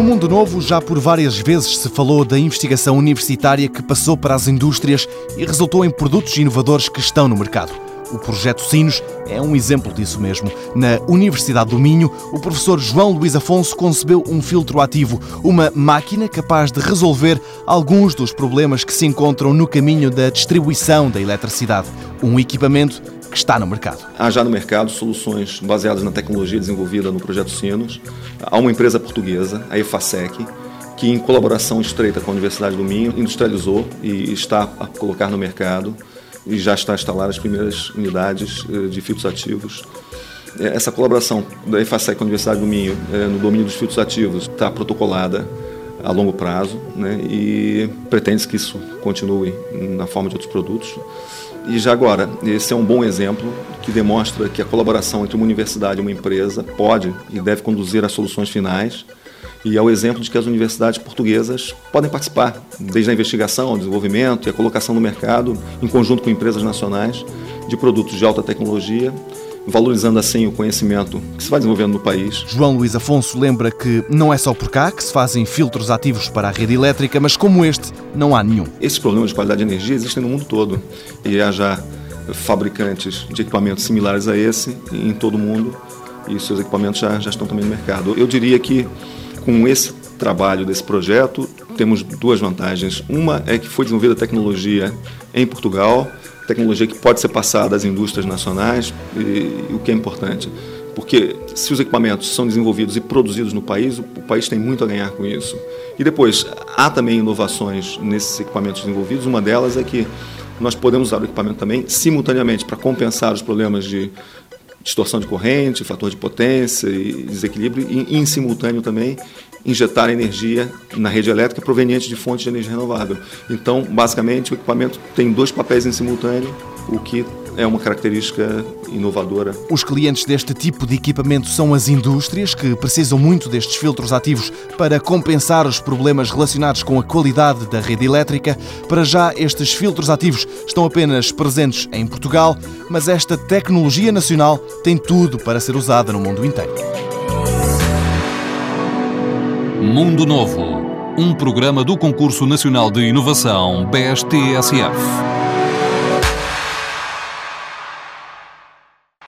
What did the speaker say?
No Mundo Novo, já por várias vezes se falou da investigação universitária que passou para as indústrias e resultou em produtos inovadores que estão no mercado. O projeto Sinos é um exemplo disso mesmo. Na Universidade do Minho, o professor João Luís Afonso concebeu um filtro ativo, uma máquina capaz de resolver alguns dos problemas que se encontram no caminho da distribuição da eletricidade. Um equipamento que está no mercado. Há já no mercado soluções baseadas na tecnologia desenvolvida no projeto Sinos. Há uma empresa portuguesa, a EFASEC, que em colaboração estreita com a Universidade do Minho industrializou e está a colocar no mercado e já está instaladas as primeiras unidades eh, de filtros ativos. Eh, essa colaboração da EFASEC com a Universidade do Minho eh, no domínio dos filtros ativos está protocolada a longo prazo né, e pretende-se que isso continue na forma de outros produtos. E já agora, esse é um bom exemplo que demonstra que a colaboração entre uma universidade e uma empresa pode e deve conduzir a soluções finais e é o exemplo de que as universidades portuguesas podem participar, desde a investigação, o desenvolvimento e a colocação no mercado, em conjunto com empresas nacionais, de produtos de alta tecnologia, valorizando assim o conhecimento que se vai desenvolvendo no país. João Luís Afonso lembra que não é só por cá que se fazem filtros ativos para a rede elétrica, mas como este, não há nenhum. Esses problemas de qualidade de energia existem no mundo todo e há já fabricantes de equipamentos similares a esse em todo o mundo e seus equipamentos já, já estão também no mercado. Eu diria que com esse trabalho desse projeto, temos duas vantagens. Uma é que foi desenvolvida tecnologia em Portugal, tecnologia que pode ser passada às indústrias nacionais, e, o que é importante. Porque se os equipamentos são desenvolvidos e produzidos no país, o, o país tem muito a ganhar com isso. E depois, há também inovações nesses equipamentos desenvolvidos. Uma delas é que nós podemos usar o equipamento também simultaneamente para compensar os problemas de distorção de corrente, fator de potência e desequilíbrio, e em simultâneo também injetar energia na rede elétrica proveniente de fontes de energia renovável. Então, basicamente, o equipamento tem dois papéis em simultâneo, o que é uma característica inovadora. Os clientes deste tipo de equipamento são as indústrias, que precisam muito destes filtros ativos para compensar os problemas relacionados com a qualidade da rede elétrica. Para já, estes filtros ativos estão apenas presentes em Portugal, mas esta tecnologia nacional tem tudo para ser usada no mundo inteiro. Mundo Novo, um programa do Concurso Nacional de Inovação BSTSF.